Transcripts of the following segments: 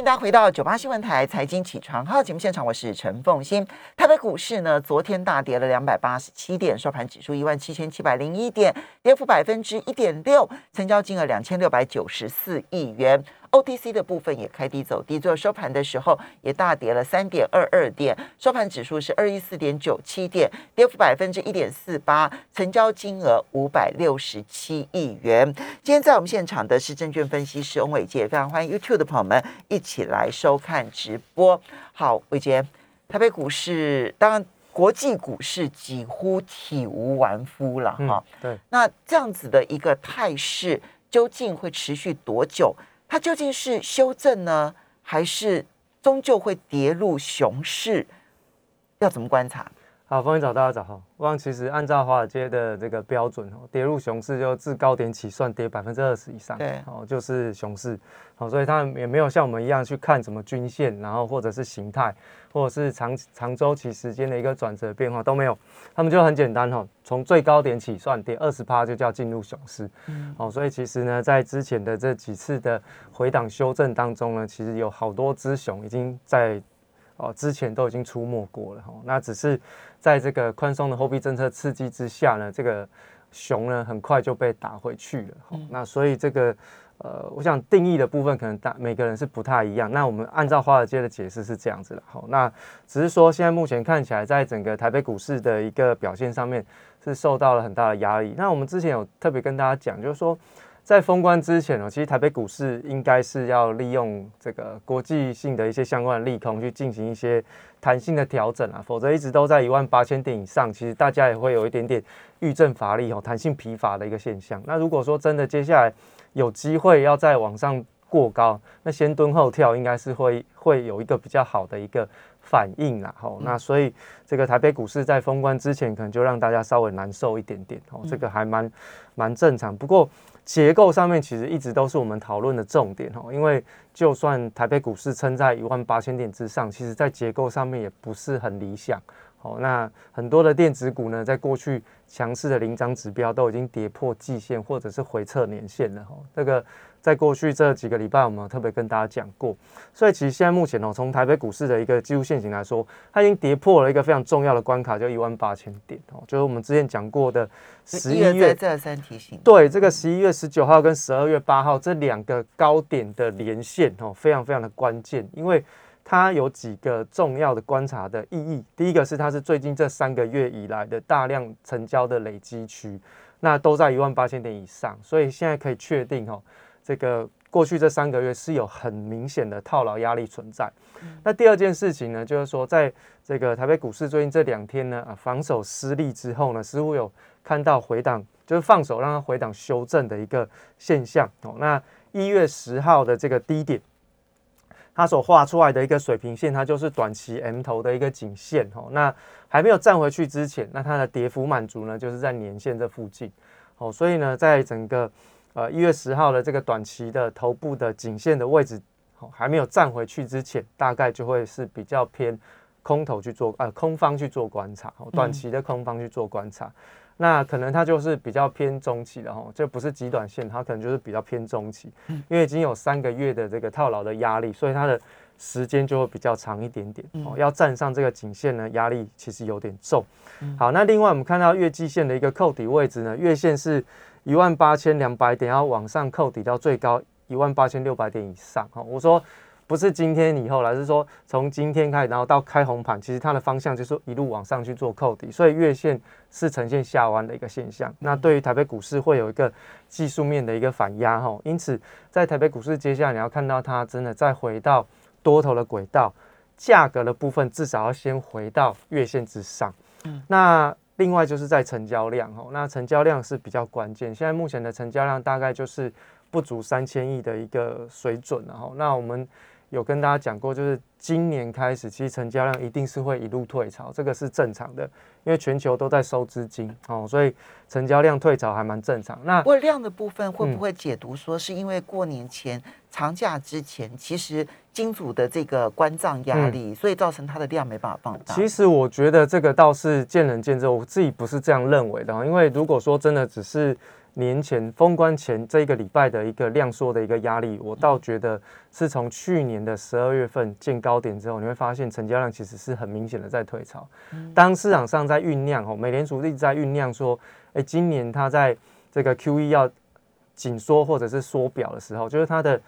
迎大家回到九八新闻台财经起床号节目现场，我是陈凤欣。台北股市呢，昨天大跌了两百八十七点，收盘指数一万七千七百零一点，跌幅百分之一点六，成交金额两千六百九十四亿元。OTC 的部分也开低走低，最后收盘的时候也大跌了三点二二点，收盘指数是二一四点九七点，跌幅百分之一点四八，成交金额五百六十七亿元。今天在我们现场的是证券分析师翁伟杰，非常欢迎 YouTube 的朋友们一起来收看直播。好，伟杰，台北股市当然国际股市几乎体无完肤了哈。对，那这样子的一个态势究竟会持续多久？它究竟是修正呢，还是终究会跌入熊市？要怎么观察？好，欢迎早大家早好。我其实按照华尔街的这个标准哦，跌入熊市就自高点起算跌百分之二十以上，对，哦就是熊市。好，所以他们也没有像我们一样去看什么均线，然后或者是形态，或者是长长周期时间的一个转折变化都没有。他们就很简单哈，从最高点起算跌二十趴就叫进入熊市。嗯，好，所以其实呢，在之前的这几次的回档修正当中呢，其实有好多只熊已经在哦之前都已经出没过了哈。那只是在这个宽松的货币政策刺激之下呢，这个熊呢很快就被打回去了。那所以这个。呃，我想定义的部分可能大每个人是不太一样。那我们按照华尔街的解释是这样子的，好，那只是说现在目前看起来，在整个台北股市的一个表现上面是受到了很大的压力。那我们之前有特别跟大家讲，就是说在封关之前哦，其实台北股市应该是要利用这个国际性的一些相关的利空去进行一些弹性的调整啊，否则一直都在一万八千点以上，其实大家也会有一点点遇震乏力哦，弹性疲乏的一个现象。那如果说真的接下来，有机会要再往上过高，那先蹲后跳应该是会会有一个比较好的一个反应啦。吼，那所以这个台北股市在封关之前，可能就让大家稍微难受一点点。哦，这个还蛮蛮正常。不过结构上面其实一直都是我们讨论的重点。哦，因为就算台北股市撑在一万八千点之上，其实在结构上面也不是很理想。好，那很多的电子股呢，在过去强势的领涨指标都已经跌破季线或者是回撤年线了。哈，这个在过去这几个礼拜，我们特别跟大家讲过。所以其实现在目前哦，从台北股市的一个技术线型来说，它已经跌破了一个非常重要的关卡，就一万八千点。哦，就是我们之前讲过的十一月再三提醒。对，这个十一月十九号跟十二月八号这两个高点的连线哦，非常非常的关键，因为。它有几个重要的观察的意义。第一个是它是最近这三个月以来的大量成交的累积区，那都在一万八千点以上，所以现在可以确定哦，这个过去这三个月是有很明显的套牢压力存在。那第二件事情呢，就是说在这个台北股市最近这两天呢，啊防守失利之后呢，似乎有看到回档，就是放手让它回档修正的一个现象哦。那一月十号的这个低点。它所画出来的一个水平线，它就是短期 M 头的一个颈线哦。那还没有站回去之前，那它的跌幅满足呢，就是在年线这附近哦。所以呢，在整个呃一月十号的这个短期的头部的颈线的位置哦，还没有站回去之前，大概就会是比较偏空头去做呃空方去做观察哦，短期的空方去做观察。那可能它就是比较偏中期的哈，这不是极短线，它可能就是比较偏中期，因为已经有三个月的这个套牢的压力，所以它的时间就会比较长一点点哦。要站上这个颈线呢，压力其实有点重。好，那另外我们看到月季线的一个扣底位置呢，月线是一万八千两百点，要往上扣底到最高一万八千六百点以上哈。我说。不是今天以后，而是说从今天开始，然后到开红盘，其实它的方向就是一路往上去做扣底，所以月线是呈现下弯的一个现象。那对于台北股市会有一个技术面的一个反压哈，因此在台北股市接下来你要看到它真的再回到多头的轨道，价格的部分至少要先回到月线之上。嗯，那另外就是在成交量哦，那成交量是比较关键，现在目前的成交量大概就是不足三千亿的一个水准然后那我们。有跟大家讲过，就是今年开始，其实成交量一定是会一路退潮，这个是正常的，因为全球都在收资金哦，所以成交量退潮还蛮正常。那不过量的部分会不会解读说，是因为过年前长假之前，其实金主的这个关账压力，所以造成它的量没办法放大？其实我觉得这个倒是见仁见智，我自己不是这样认为的，因为如果说真的只是年前封关前这一个礼拜的一个量缩的一个压力，我倒觉得是从去年的十二月份见高点之后，你会发现成交量其实是很明显的在退潮。当市场上在酝酿哦，美联储一直在酝酿说，哎，今年它在这个 Q E 要紧缩或者是缩表的时候，就是它的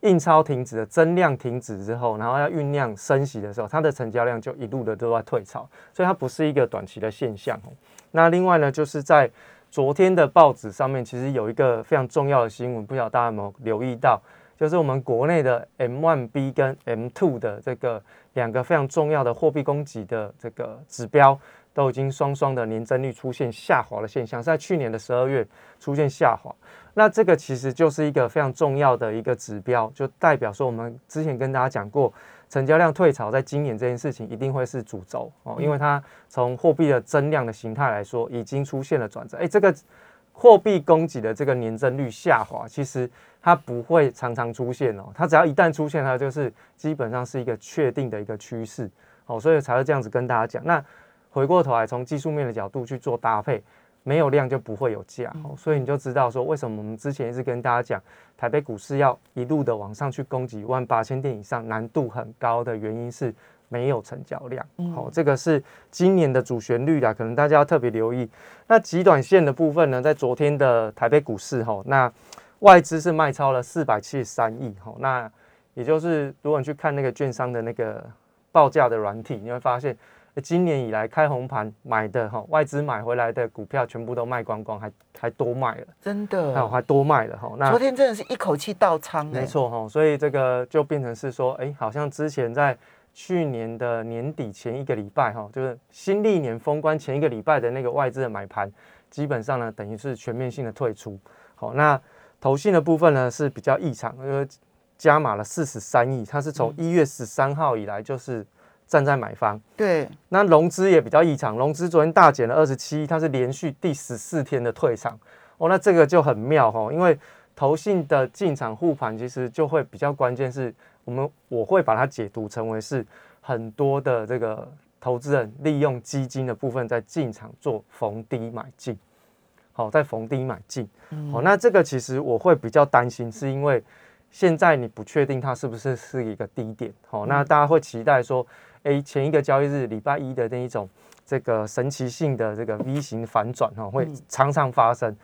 印钞停止的增量停止之后，然后要酝酿升息的时候，它的成交量就一路的都在退潮，所以它不是一个短期的现象哦。那另外呢，就是在昨天的报纸上面，其实有一个非常重要的新闻，不晓得大家有没有留意到，就是我们国内的 M1B 跟 M2 的这个两个非常重要的货币供给的这个指标，都已经双双的年增率出现下滑的现象，在去年的十二月出现下滑。那这个其实就是一个非常重要的一个指标，就代表说我们之前跟大家讲过。成交量退潮，在今年这件事情一定会是主轴哦，因为它从货币的增量的形态来说，已经出现了转折。哎，这个货币供给的这个年增率下滑，其实它不会常常出现哦，它只要一旦出现，它就是基本上是一个确定的一个趋势哦，所以才会这样子跟大家讲。那回过头来，从技术面的角度去做搭配。没有量就不会有价，哦所以你就知道说为什么我们之前一直跟大家讲，台北股市要一路的往上去攻击一万八千点以上，难度很高的原因是没有成交量。好，这个是今年的主旋律啦，可能大家要特别留意。那极短线的部分呢，在昨天的台北股市哈，那外资是卖超了四百七十三亿哈，那也就是如果你去看那个券商的那个报价的软体，你会发现。今年以来开红盘买的哈，外资买回来的股票全部都卖光光，还还多卖了，真的，还还多卖了哈。那昨天真的是一口气倒仓，没错哈。所以这个就变成是说，哎，好像之前在去年的年底前一个礼拜哈，就是新历年封关前一个礼拜的那个外资的买盘，基本上呢等于是全面性的退出。好，那投信的部分呢是比较异常，因为加码了四十三亿，它是从一月十三号以来就是。站在买方，对，那融资也比较异常，融资昨天大减了二十七，它是连续第十四天的退场，哦，那这个就很妙哈，因为投信的进场护盘其实就会比较关键，是我们我会把它解读成为是很多的这个投资人利用基金的部分在进场做逢低买进，好，在逢低买进，好，那这个其实我会比较担心，是因为现在你不确定它是不是是一个低点，好，那大家会期待说。A 前一个交易日礼拜一的那一种这个神奇性的这个 V 型反转哈，会常常发生。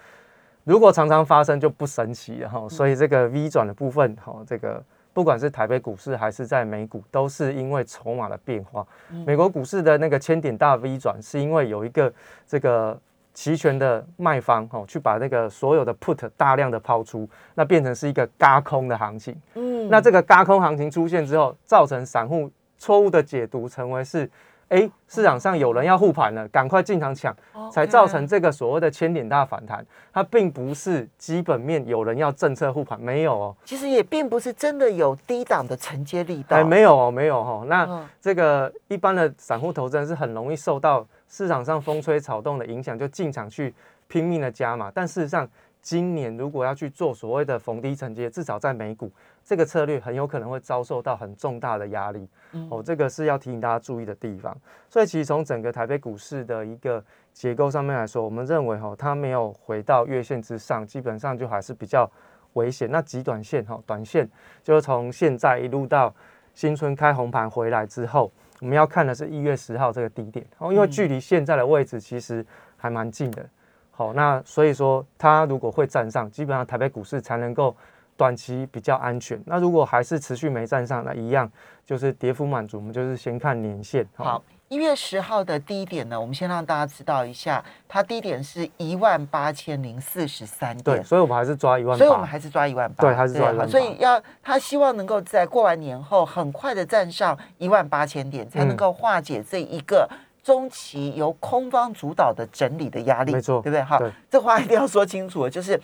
如果常常发生就不神奇了哈。所以这个 V 转的部分哈，这个不管是台北股市还是在美股，都是因为筹码的变化。美国股市的那个千点大 V 转，是因为有一个这个期权的卖方哈，去把那个所有的 Put 大量的抛出，那变成是一个嘎空的行情。嗯，那这个嘎空行情出现之后，造成散户。错误的解读成为是，哎，市场上有人要护盘了，赶快进场抢，才造成这个所谓的千点大反弹。它并不是基本面有人要政策护盘，没有哦。其实也并不是真的有低档的承接力道，哎，没有哦，没有哦。那这个一般的散户投资人是很容易受到市场上风吹草动的影响，就进场去拼命的加嘛。但事实上，今年如果要去做所谓的逢低承接，至少在美股。这个策略很有可能会遭受到很重大的压力，哦，这个是要提醒大家注意的地方。所以其实从整个台北股市的一个结构上面来说，我们认为哈，它没有回到月线之上，基本上就还是比较危险。那极短线哈，短线就是从现在一路到新春开红盘回来之后，我们要看的是一月十号这个低点，哦，因为距离现在的位置其实还蛮近的。好，那所以说它如果会站上，基本上台北股市才能够。短期比较安全，那如果还是持续没站上，那一样就是跌幅满足。我们就是先看年线。好，一月十号的低点呢，我们先让大家知道一下，它低点是一万八千零四十三点。对，所以我们还是抓一万。所以我们还是抓一万八。对，还是抓一万八。所以要他希望能够在过完年后很快的站上一万八千点，才能够化解这一个中期由空方主导的整理的压力。没错，对不对？好，这话一定要说清楚，就是。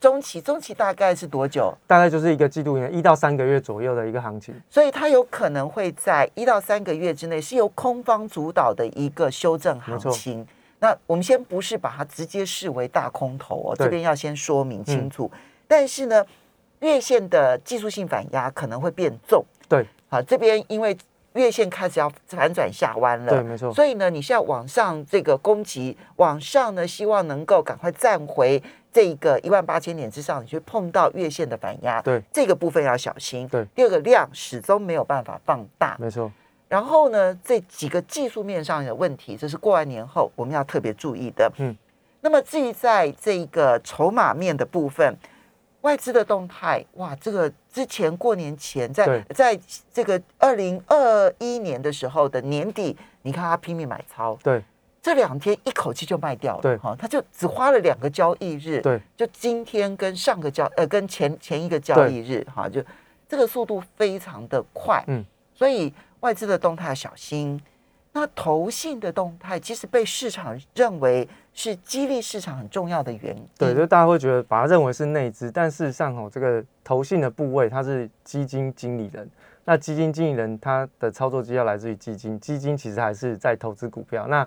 中期，中期大概是多久？大概就是一个季度，一到三个月左右的一个行情。所以它有可能会在一到三个月之内是由空方主导的一个修正行情。那我们先不是把它直接视为大空头哦，这边要先说明清楚。但是呢，月线的技术性反压可能会变重。对，好，这边因为月线开始要反转下弯了，对，没错，所以呢，你现在往上这个攻击，往上呢，希望能够赶快站回这个一万八千点之上，你去碰到月线的反压，对，这个部分要小心。对，第二个量始终没有办法放大，没错。然后呢，这几个技术面上的问题，这是过完年后我们要特别注意的。嗯，那么至于在这个筹码面的部分。外资的动态，哇，这个之前过年前，在在这个二零二一年的时候的年底，你看他拼命买超，对，这两天一口气就卖掉了，对，哈，他就只花了两个交易日，对，就今天跟上个交呃跟前前一个交易日，哈，就这个速度非常的快，嗯，所以外资的动态要小心。那投信的动态其实被市场认为是激励市场很重要的原因。对，就大家会觉得把它认为是内资，但事实上哦，这个投信的部位它是基金经理人。那基金经理人他的操作绩效来自于基金，基金其实还是在投资股票。那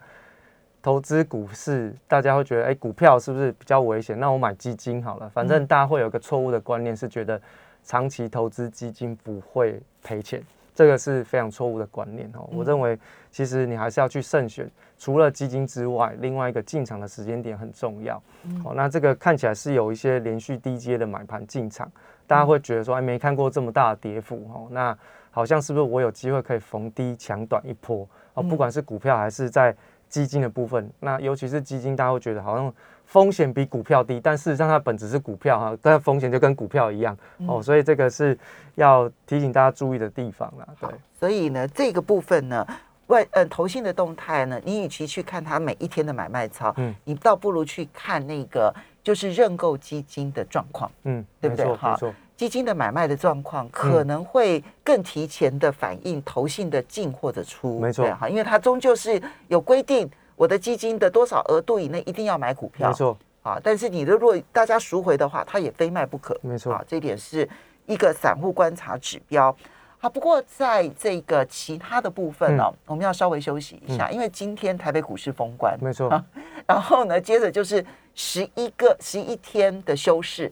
投资股市，大家会觉得哎，股票是不是比较危险？那我买基金好了。反正大家会有个错误的观念，是觉得长期投资基金不会赔钱。这个是非常错误的观念哦。我认为，其实你还是要去慎选，除了基金之外，另外一个进场的时间点很重要。哦，那这个看起来是有一些连续低阶的买盘进场，大家会觉得说，哎，没看过这么大的跌幅哦，那好像是不是我有机会可以逢低抢短一波？哦，不管是股票还是在基金的部分，那尤其是基金，大家会觉得好像。风险比股票低，但事实上它本质是股票哈，但风险就跟股票一样哦，所以这个是要提醒大家注意的地方啦。对，所以呢，这个部分呢，外呃投信的动态呢，你与其去看它每一天的买卖操，嗯，你倒不如去看那个就是认购基金的状况，嗯，对不对？哈，基金的买卖的状况可能会更提前的反映投信的进或者出，没错哈，因为它终究是有规定。我的基金的多少额度以内一定要买股票，没错啊。但是你的如果大家赎回的话，它也非卖不可，没错啊。这点是一个散户观察指标。好，不过在这个其他的部分呢，我们要稍微休息一下，因为今天台北股市封关，没错。啊然后呢，接着就是十一个十一天的休市，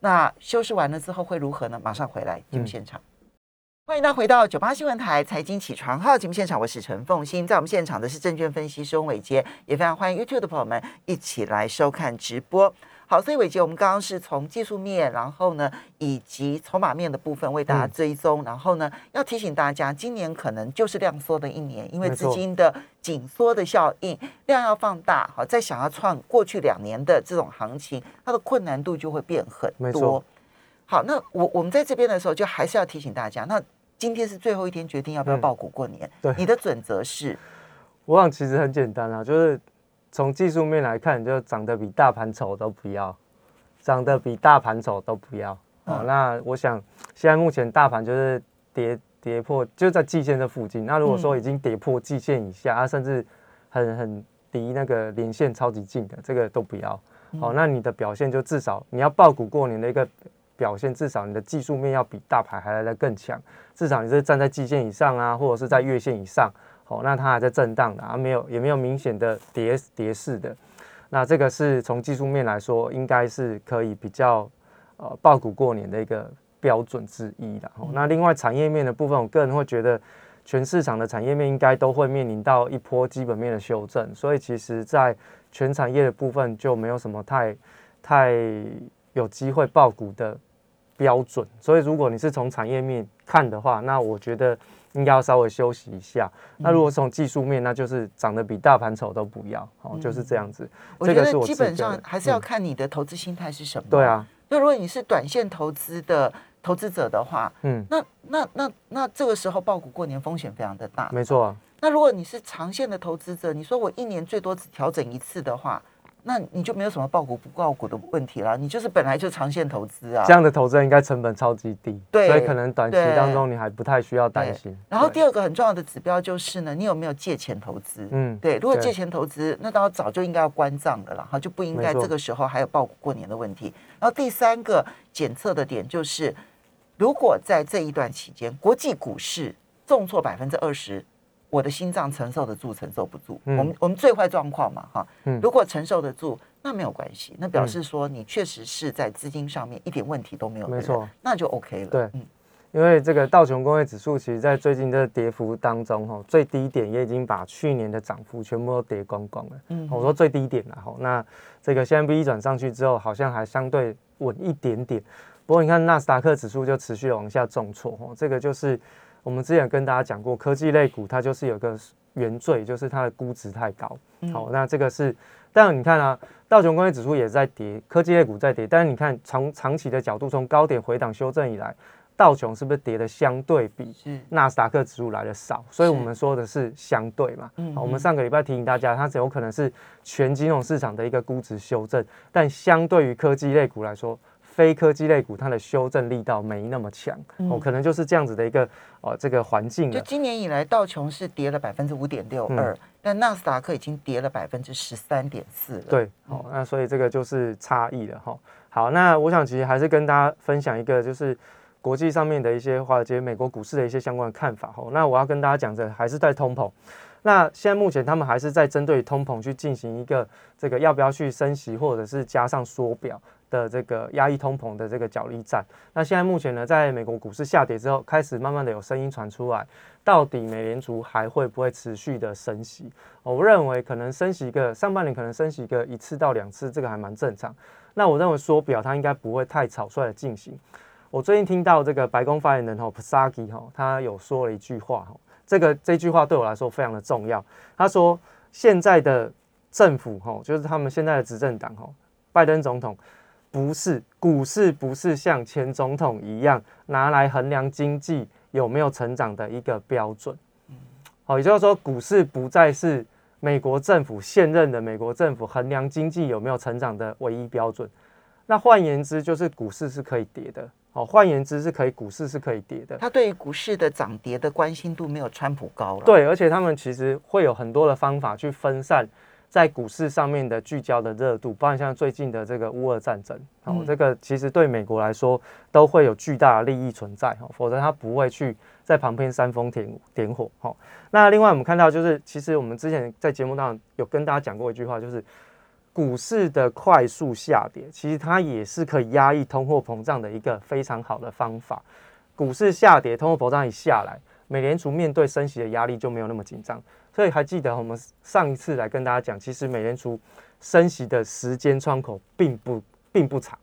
那休市完了之后会如何呢？马上回来节目现场。欢迎大家回到九八新闻台财经起床号节目现场，我是陈凤欣，在我们现场的是证券分析师翁伟杰，也非常欢迎 YouTube 的朋友们一起来收看直播。好，所以伟杰，我们刚刚是从技术面，然后呢，以及筹码面的部分为大家追踪，然后呢，要提醒大家，今年可能就是量缩的一年，因为资金的紧缩的效应，量要放大，好，再想要创过去两年的这种行情，它的困难度就会变很多。好，那我我们在这边的时候，就还是要提醒大家，那。今天是最后一天，决定要不要报股过年。对，你的准则是，我想其实很简单啊，就是从技术面来看，就长得比大盘丑都不要，长得比大盘丑都不要。哦，那我想现在目前大盘就是跌跌破，就在季线这附近。那如果说已经跌破季线以下，啊，甚至很很离那个连线超级近的，这个都不要。好，那你的表现就至少你要报股过年的一个。表现至少你的技术面要比大盘还来得更强，至少你是站在季线以上啊，或者是在月线以上，好，那它还在震荡的啊，没有也没有明显的跌跌势的，那这个是从技术面来说，应该是可以比较呃爆股过年的一个标准之一的。那另外产业面的部分，我个人会觉得全市场的产业面应该都会面临到一波基本面的修正，所以其实在全产业的部分就没有什么太太有机会爆股的。标准，所以如果你是从产业面看的话，那我觉得应该要稍微休息一下。那如果从技术面，那就是长得比大盘丑都不要，哦，就是这样子。我觉得基本上还是要看你的投资心态是什么。对啊，那如果你是短线投资的投资者的话，嗯，那那那那这个时候爆股过年风险非常的大。没错。那如果你是长线的投资者，你说我一年最多只调整一次的话。那你就没有什么报股不报股的问题啦，你就是本来就长线投资啊。这样的投资应该成本超级低，对，所以可能短期当中你还不太需要担心。然后第二个很重要的指标就是呢，你有没有借钱投资？嗯，对，如果借钱投资，那当然早就应该要关账的了，哈，就不应该这个时候还有报股过年的问题。然后第三个检测的点就是，如果在这一段期间国际股市重挫百分之二十。我的心脏承受得住，承受不住。我们我们最坏状况嘛，哈。如果承受得住，那没有关系，那表示说你确实是在资金上面一点问题都没有，没错，那就 OK 了。对，嗯因为这个道琼工业指数，其实在最近的跌幅当中，哈，最低点也已经把去年的涨幅全部都跌光光了。嗯，我说最低点了，哈，那这个现在 B 转上去之后，好像还相对稳一点点。不过你看纳斯达克指数就持续往下重挫，哈，这个就是我们之前跟大家讲过，科技类股它就是有个原罪，就是它的估值太高。好，那这个是，但你看啊，道琼工业指数也在跌，科技类股在跌，但是你看从长期的角度，从高点回档修正以来。道琼是不是跌的相对比纳斯达克指数来的少？所以我们说的是相对嘛。好，我们上个礼拜提醒大家，它只有可能是全金融市场的一个估值修正，但相对于科技类股来说，非科技类股它的修正力道没那么强。哦，可能就是这样子的一个哦这个环境。就今年以来，道琼是跌了百分之五点六二，但纳斯达克已经跌了百分之十三点四了。对，好，那所以这个就是差异了哈。好，那我想其实还是跟大家分享一个就是。国际上面的一些华尔街、美国股市的一些相关的看法吼，那我要跟大家讲的还是在通膨。那现在目前他们还是在针对通膨去进行一个这个要不要去升息，或者是加上缩表的这个压抑通膨的这个角力战。那现在目前呢，在美国股市下跌之后，开始慢慢的有声音传出来，到底美联储还会不会持续的升息？我认为可能升息一个上半年可能升息一个一次到两次，这个还蛮正常。那我认为缩表它应该不会太草率的进行。我最近听到这个白宫发言人哈 Psaki 哈，他有说了一句话哈，这个这句话对我来说非常的重要。他说现在的政府哈，就是他们现在的执政党哈，拜登总统不是股市不是像前总统一样拿来衡量经济有没有成长的一个标准。好，也就是说股市不再是美国政府现任的美国政府衡量经济有没有成长的唯一标准。那换言之，就是股市是可以跌的。哦，换言之是可以，股市是可以跌的。他对于股市的涨跌的关心度没有川普高了。对，而且他们其实会有很多的方法去分散在股市上面的聚焦的热度，包括像最近的这个乌俄战争，哦，这个其实对美国来说都会有巨大的利益存在，哈，否则他不会去在旁边煽风点点火，哈。那另外我们看到就是，其实我们之前在节目上有跟大家讲过一句话，就是。股市的快速下跌，其实它也是可以压抑通货膨胀的一个非常好的方法。股市下跌，通货膨胀一下来，美联储面对升息的压力就没有那么紧张。所以还记得我们上一次来跟大家讲，其实美联储升息的时间窗口并不并不长，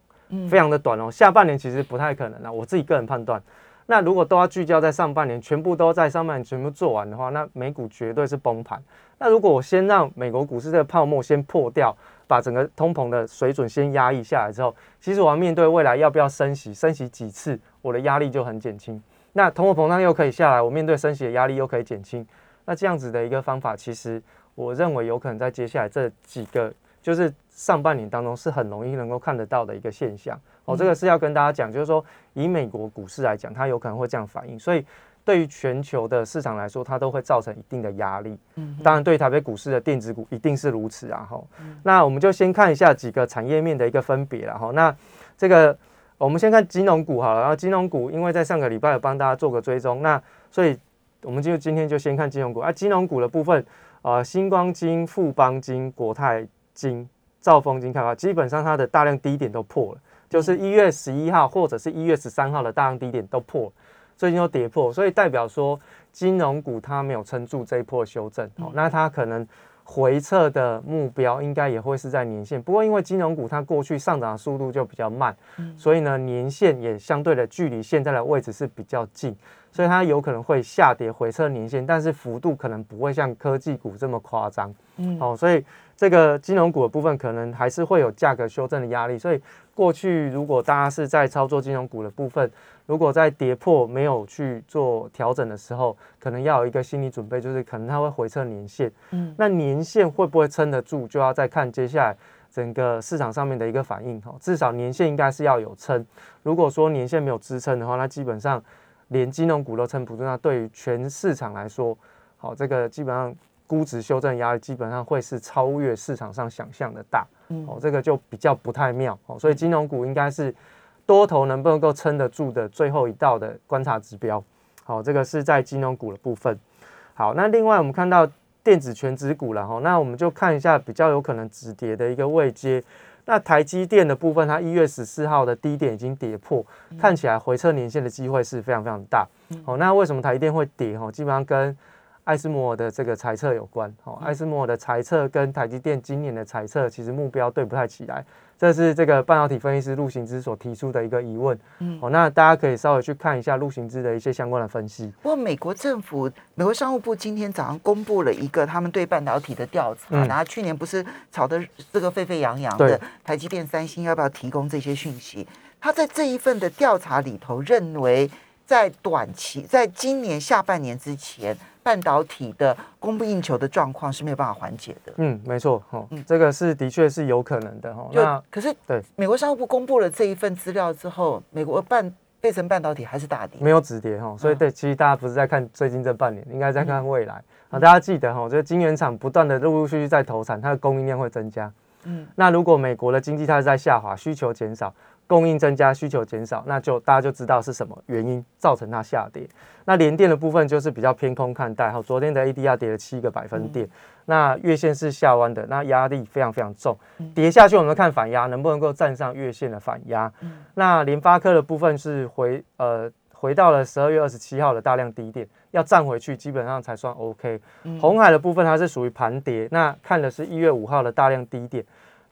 非常的短哦。下半年其实不太可能了，我自己个人判断。那如果都要聚焦在上半年，全部都在上半年全部做完的话，那美股绝对是崩盘。那如果我先让美国股市这个泡沫先破掉，把整个通膨的水准先压抑下来之后，其实我要面对未来要不要升息，升息几次，我的压力就很减轻。那通货膨胀又可以下来，我面对升息的压力又可以减轻。那这样子的一个方法，其实我认为有可能在接下来这几个就是上半年当中是很容易能够看得到的一个现象。哦，这个是要跟大家讲，就是说以美国股市来讲，它有可能会这样反应，所以。对于全球的市场来说，它都会造成一定的压力。嗯，当然，对台北股市的电子股一定是如此啊！哈，那我们就先看一下几个产业面的一个分别了哈。那这个我们先看金融股好了，然后金融股因为在上个礼拜有帮大家做个追踪，那所以我们就今天就先看金融股啊。金融股的部分，呃，星光金、富邦金、国泰金、兆丰金，看啊，基本上它的大量低点都破了，就是一月十一号或者是一月十三号的大量低点都破。最近又跌破，所以代表说金融股它没有撑住这一波修正，好，那它可能回撤的目标应该也会是在年线。不过因为金融股它过去上涨的速度就比较慢，所以呢年线也相对的距离现在的位置是比较近，所以它有可能会下跌回撤年线，但是幅度可能不会像科技股这么夸张，嗯，好，所以这个金融股的部分可能还是会有价格修正的压力。所以过去如果大家是在操作金融股的部分，如果在跌破没有去做调整的时候，可能要有一个心理准备，就是可能它会回测年线。嗯，那年线会不会撑得住，就要再看接下来整个市场上面的一个反应哈。至少年线应该是要有撑。如果说年线没有支撑的话，那基本上连金融股都撑不住，那对于全市场来说，好，这个基本上估值修正压力基本上会是超越市场上想象的大。嗯，哦，这个就比较不太妙。哦，所以金融股应该是。多头能不能够撑得住的最后一道的观察指标，好，这个是在金融股的部分。好，那另外我们看到电子全指股了哈，那我们就看一下比较有可能止跌的一个位阶。那台积电的部分，它一月十四号的低点已经跌破，看起来回撤年线的机会是非常非常大。哦，那为什么台积电会跌？哈，基本上跟艾斯摩尔的这个猜测有关。哦，艾斯摩尔的猜测跟台积电今年的猜测其实目标对不太起来。这是这个半导体分析师陆行之所提出的一个疑问。嗯，哦，那大家可以稍微去看一下陆行之的一些相关的分析。不过，美国政府、美国商务部今天早上公布了一个他们对半导体的调查，然后去年不是炒的这个沸沸扬扬的台积电、三星要不要提供这些讯息？他在这一份的调查里头认为，在短期，在今年下半年之前。半导体的供不应求的状况是没有办法缓解的。嗯，没错，哦，这个是的确是有可能的哈。那可是对美国商务部公布了这一份资料之后，美国半倍成半导体还是大跌，没有止跌哈。所以对，其实大家不是在看最近这半年，应该在看未来啊。大家记得哈，这个晶圆厂不断的陆陆续续在投产，它的供应量会增加。嗯，那如果美国的经济它是在下滑，需求减少。供应增加，需求减少，那就大家就知道是什么原因造成它下跌。那联电的部分就是比较偏空看待，哈，昨天的 ADR 跌了七个百分点，那月线是下弯的，那压力非常非常重，跌下去我们看反压能不能够站上月线的反压。那联发科的部分是回呃回到了十二月二十七号的大量低点，要站回去基本上才算 OK。红海的部分它是属于盘跌，那看的是一月五号的大量低点。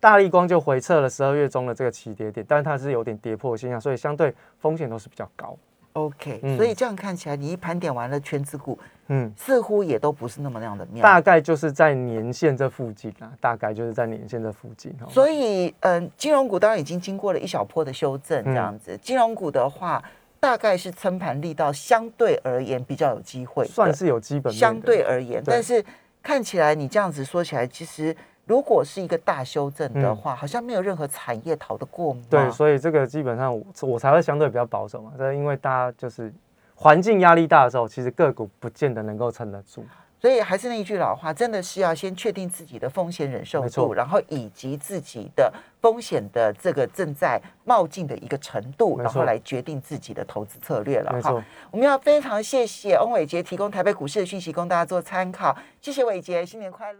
大力光就回撤了十二月中的这个起跌点，但是它是有点跌破现象，所以相对风险都是比较高。OK，所以这样看起来，你一盘点完了全指股，嗯，似乎也都不是那么那样的妙。大概就是在年线这附近啊，大概就是在年线这附近。所以，嗯，金融股当然已经经过了一小波的修正，这样子。金融股的话，大概是撑盘力道相对而言比较有机会，算是有基本。相对而言，但是看起来你这样子说起来，其实。如果是一个大修正的话，好像没有任何产业逃得过。对，所以这个基本上我我才会相对比较保守嘛。这因为大家就是环境压力大的时候，其实个股不见得能够撑得住。所以还是那一句老话，真的是要先确定自己的风险忍受度，然后以及自己的风险的这个正在冒进的一个程度，然后来决定自己的投资策略了。哈，我们要非常谢谢翁伟杰提供台北股市的讯息，供大家做参考。谢谢伟杰，新年快乐。